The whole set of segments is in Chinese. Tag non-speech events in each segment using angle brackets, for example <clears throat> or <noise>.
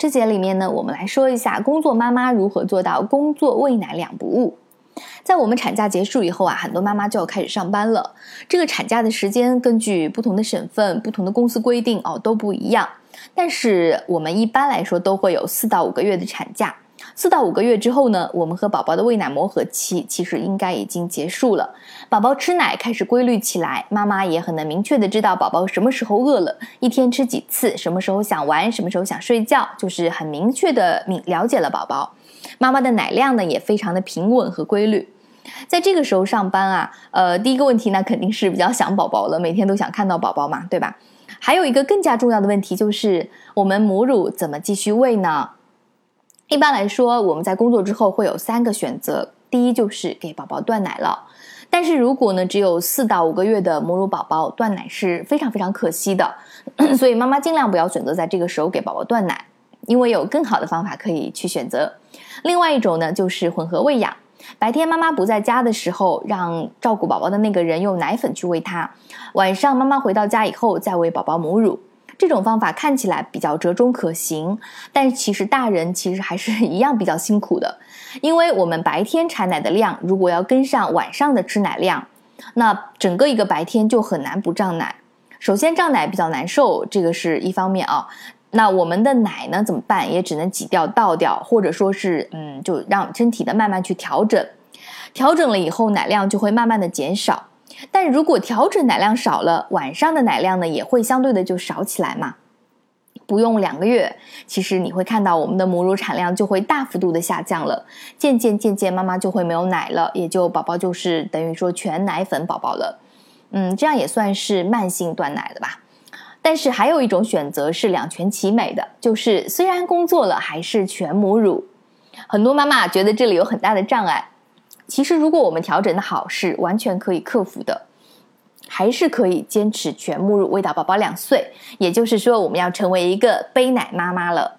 这节里面呢，我们来说一下工作妈妈如何做到工作喂奶两不误。在我们产假结束以后啊，很多妈妈就要开始上班了。这个产假的时间根据不同的省份、不同的公司规定哦都不一样，但是我们一般来说都会有四到五个月的产假。四到五个月之后呢，我们和宝宝的喂奶磨合期其实应该已经结束了，宝宝吃奶开始规律起来，妈妈也很能明确的知道宝宝什么时候饿了，一天吃几次，什么时候想玩，什么时候想睡觉，就是很明确的明了解了宝宝。妈妈的奶量呢也非常的平稳和规律，在这个时候上班啊，呃，第一个问题呢肯定是比较想宝宝了，每天都想看到宝宝嘛，对吧？还有一个更加重要的问题就是我们母乳怎么继续喂呢？一般来说，我们在工作之后会有三个选择，第一就是给宝宝断奶了，但是如果呢只有四到五个月的母乳宝宝，断奶是非常非常可惜的，<coughs> 所以妈妈尽量不要选择在这个时候给宝宝断奶，因为有更好的方法可以去选择。另外一种呢，就是混合喂养。白天妈妈不在家的时候，让照顾宝宝的那个人用奶粉去喂他；晚上妈妈回到家以后，再喂宝宝母乳。这种方法看起来比较折中可行，但其实大人其实还是一样比较辛苦的，因为我们白天产奶的量如果要跟上晚上的吃奶量，那整个一个白天就很难不胀奶。首先胀奶比较难受，这个是一方面啊。那我们的奶呢怎么办？也只能挤掉、倒掉，或者说是嗯，就让身体的慢慢去调整。调整了以后，奶量就会慢慢的减少。但如果调整奶量少了，晚上的奶量呢也会相对的就少起来嘛。不用两个月，其实你会看到我们的母乳产量就会大幅度的下降了。渐渐渐渐，妈妈就会没有奶了，也就宝宝就是等于说全奶粉宝宝了。嗯，这样也算是慢性断奶的吧。但是还有一种选择是两全其美的，就是虽然工作了，还是全母乳。很多妈妈觉得这里有很大的障碍，其实如果我们调整的好，是完全可以克服的，还是可以坚持全母乳喂到宝宝两岁。也就是说，我们要成为一个背奶妈妈了。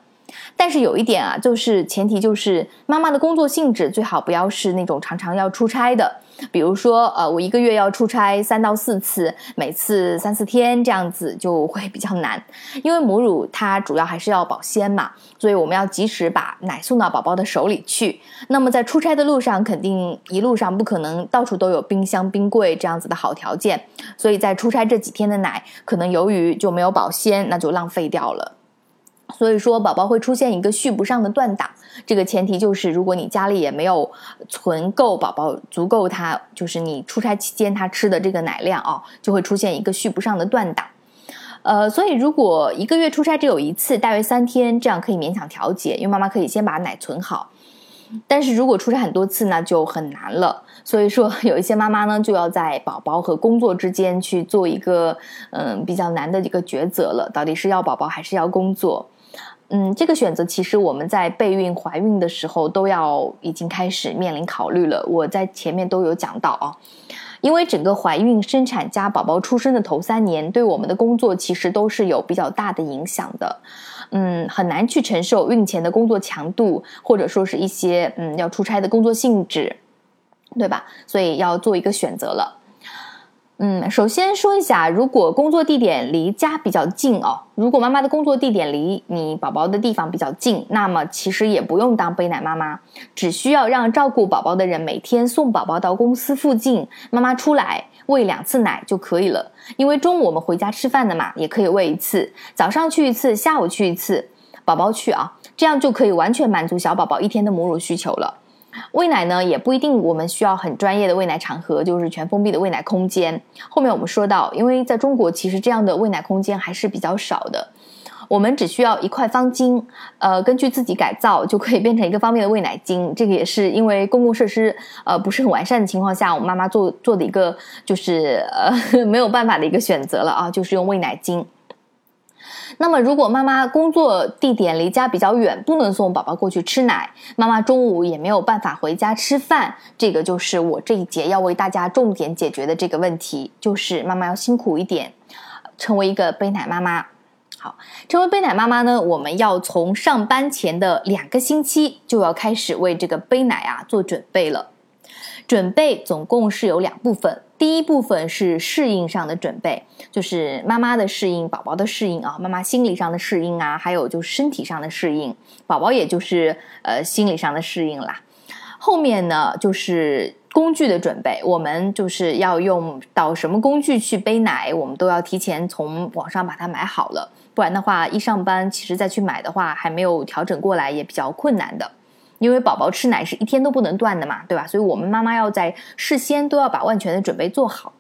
但是有一点啊，就是前提就是妈妈的工作性质最好不要是那种常常要出差的。比如说，呃，我一个月要出差三到四次，每次三四天这样子就会比较难，因为母乳它主要还是要保鲜嘛，所以我们要及时把奶送到宝宝的手里去。那么在出差的路上，肯定一路上不可能到处都有冰箱、冰柜这样子的好条件，所以在出差这几天的奶，可能由于就没有保鲜，那就浪费掉了。所以说，宝宝会出现一个续不上的断档。这个前提就是，如果你家里也没有存够宝宝足够他，就是你出差期间他吃的这个奶量啊，就会出现一个续不上的断档。呃，所以如果一个月出差只有一次，大约三天，这样可以勉强调节，因为妈妈可以先把奶存好。但是如果出差很多次呢，就很难了。所以说，<laughs> 有一些妈妈呢，就要在宝宝和工作之间去做一个嗯比较难的一个抉择了，到底是要宝宝还是要工作？嗯，这个选择其实我们在备孕、怀孕的时候都要已经开始面临考虑了。我在前面都有讲到啊，因为整个怀孕、生产加宝宝出生的头三年，对我们的工作其实都是有比较大的影响的。嗯，很难去承受孕前的工作强度，或者说是一些嗯要出差的工作性质，对吧？所以要做一个选择了。嗯，首先说一下，如果工作地点离家比较近哦，如果妈妈的工作地点离你宝宝的地方比较近，那么其实也不用当背奶妈妈，只需要让照顾宝宝的人每天送宝宝到公司附近，妈妈出来喂两次奶就可以了。因为中午我们回家吃饭的嘛，也可以喂一次，早上去一次，下午去一次，宝宝去啊，这样就可以完全满足小宝宝一天的母乳需求了。喂奶呢，也不一定我们需要很专业的喂奶场合，就是全封闭的喂奶空间。后面我们说到，因为在中国其实这样的喂奶空间还是比较少的，我们只需要一块方巾，呃，根据自己改造就可以变成一个方便的喂奶巾。这个也是因为公共设施呃不是很完善的情况下，我妈妈做做的一个就是呃 <laughs> 没有办法的一个选择了啊，就是用喂奶巾。那么，如果妈妈工作地点离家比较远，不能送宝宝过去吃奶，妈妈中午也没有办法回家吃饭，这个就是我这一节要为大家重点解决的这个问题，就是妈妈要辛苦一点，成为一个背奶妈妈。好，成为背奶妈妈呢，我们要从上班前的两个星期就要开始为这个背奶啊做准备了。准备总共是有两部分。第一部分是适应上的准备，就是妈妈的适应、宝宝的适应啊，妈妈心理上的适应啊，还有就是身体上的适应，宝宝也就是呃心理上的适应啦。后面呢就是工具的准备，我们就是要用到什么工具去背奶，我们都要提前从网上把它买好了，不然的话一上班其实再去买的话还没有调整过来，也比较困难的。因为宝宝吃奶是一天都不能断的嘛，对吧？所以我们妈妈要在事先都要把万全的准备做好。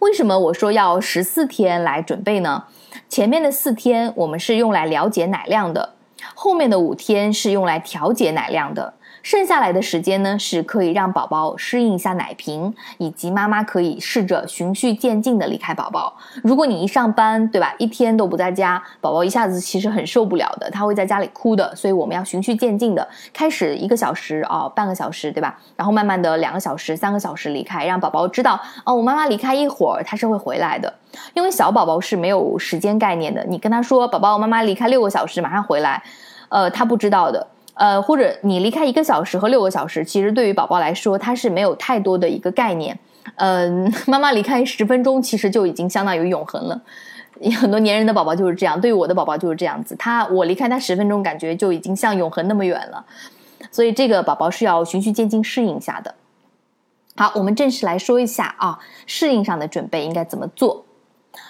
为什么我说要十四天来准备呢？前面的四天我们是用来了解奶量的，后面的五天是用来调节奶量的。剩下来的时间呢，是可以让宝宝适应一下奶瓶，以及妈妈可以试着循序渐进的离开宝宝。如果你一上班，对吧，一天都不在家，宝宝一下子其实很受不了的，他会在家里哭的。所以我们要循序渐进的，开始一个小时哦，半个小时，对吧？然后慢慢的两个小时、三个小时离开，让宝宝知道哦，我妈妈离开一会儿，他是会回来的。因为小宝宝是没有时间概念的，你跟他说，宝宝，我妈妈离开六个小时，马上回来，呃，他不知道的。呃，或者你离开一个小时和六个小时，其实对于宝宝来说，他是没有太多的一个概念。嗯，<laughs> 妈妈离开十分钟，其实就已经相当于永恒了。<laughs> 很多粘人的宝宝就是这样，对于我的宝宝就是这样子。他我离开他十分钟，感觉就已经像永恒那么远了。所以这个宝宝是要循序渐进适应一下的。好，我们正式来说一下啊，适应上的准备应该怎么做。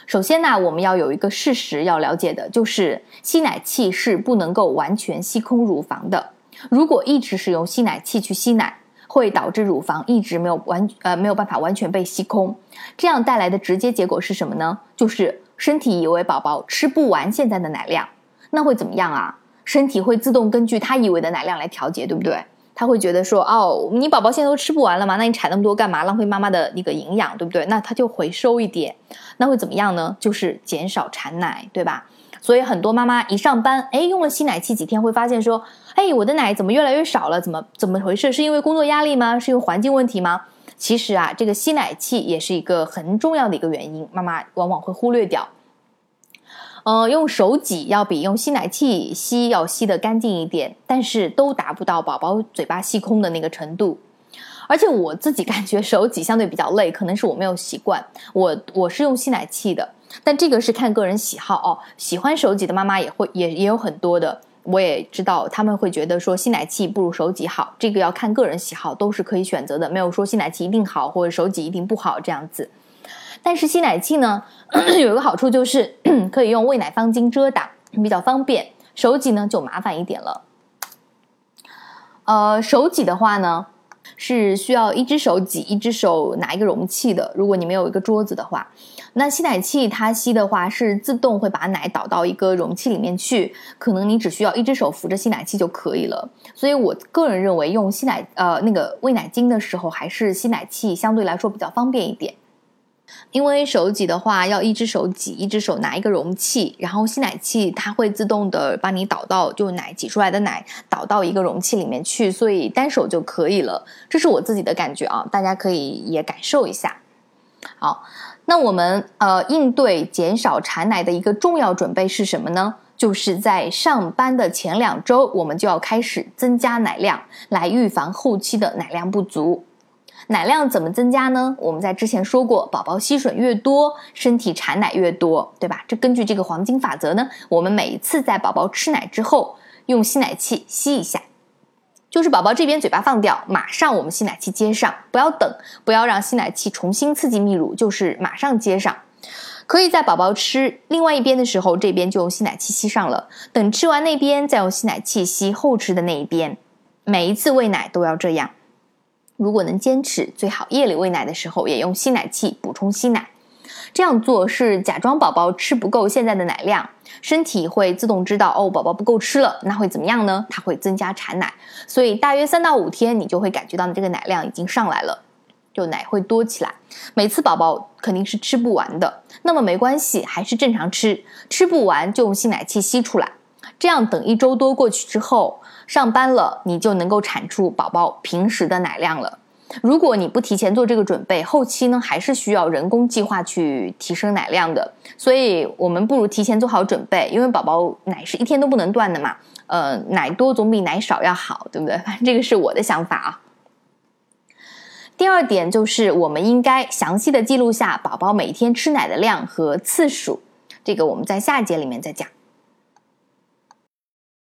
首先呢，我们要有一个事实要了解的，就是吸奶器是不能够完全吸空乳房的。如果一直使用吸奶器去吸奶，会导致乳房一直没有完呃没有办法完全被吸空。这样带来的直接结果是什么呢？就是身体以为宝宝吃不完现在的奶量，那会怎么样啊？身体会自动根据他以为的奶量来调节，对不对？他会觉得说，哦，你宝宝现在都吃不完了吗？那你产那么多干嘛？浪费妈妈的那个营养，对不对？那他就回收一点，那会怎么样呢？就是减少产奶，对吧？所以很多妈妈一上班，哎，用了吸奶器几天，会发现说，哎，我的奶怎么越来越少了？怎么怎么回事？是因为工作压力吗？是因为环境问题吗？其实啊，这个吸奶器也是一个很重要的一个原因，妈妈往往会忽略掉。呃，用手挤要比用吸奶器吸要吸得干净一点，但是都达不到宝宝嘴巴吸空的那个程度。而且我自己 <laughs> 感觉手挤相对比较累，可能是我没有习惯。我我是用吸奶器的，但这个是看个人喜好哦。喜欢手挤的妈妈也会也也有很多的，我也知道他们会觉得说吸奶器不如手挤好，这个要看个人喜好，都是可以选择的，没有说吸奶器一定好或者手挤一定不好这样子。但是吸奶器呢，<clears throat> 有一个好处就是 <clears throat> 可以用喂奶方巾遮挡，比较方便。手挤呢就麻烦一点了。呃，手挤的话呢，是需要一只手挤，一只手拿一个容器的。如果你没有一个桌子的话，那吸奶器它吸的话是自动会把奶倒到一个容器里面去，可能你只需要一只手扶着吸奶器就可以了。所以我个人认为用吸奶呃那个喂奶巾的时候，还是吸奶器相对来说比较方便一点。因为手挤的话，要一只手挤，一只手拿一个容器，然后吸奶器它会自动的帮你导到，就奶挤出来的奶导到一个容器里面去，所以单手就可以了。这是我自己的感觉啊，大家可以也感受一下。好，那我们呃应对减少产奶的一个重要准备是什么呢？就是在上班的前两周，我们就要开始增加奶量，来预防后期的奶量不足。奶量怎么增加呢？我们在之前说过，宝宝吸吮越多，身体产奶越多，对吧？这根据这个黄金法则呢，我们每一次在宝宝吃奶之后，用吸奶器吸一下，就是宝宝这边嘴巴放掉，马上我们吸奶器接上，不要等，不要让吸奶器重新刺激泌乳，就是马上接上。可以在宝宝吃另外一边的时候，这边就用吸奶器吸上了，等吃完那边再用吸奶器吸后吃的那一边，每一次喂奶都要这样。如果能坚持，最好夜里喂奶的时候也用吸奶器补充吸奶。这样做是假装宝宝吃不够现在的奶量，身体会自动知道哦，宝宝不够吃了，那会怎么样呢？它会增加产奶，所以大约三到五天，你就会感觉到你这个奶量已经上来了，就奶会多起来。每次宝宝肯定是吃不完的，那么没关系，还是正常吃，吃不完就用吸奶器吸出来。这样等一周多过去之后。上班了，你就能够产出宝宝平时的奶量了。如果你不提前做这个准备，后期呢还是需要人工计划去提升奶量的。所以，我们不如提前做好准备，因为宝宝奶是一天都不能断的嘛。呃，奶多总比奶少要好，对不对？反正这个是我的想法啊。第二点就是我们应该详细的记录下宝宝每天吃奶的量和次数，这个我们在下一节里面再讲。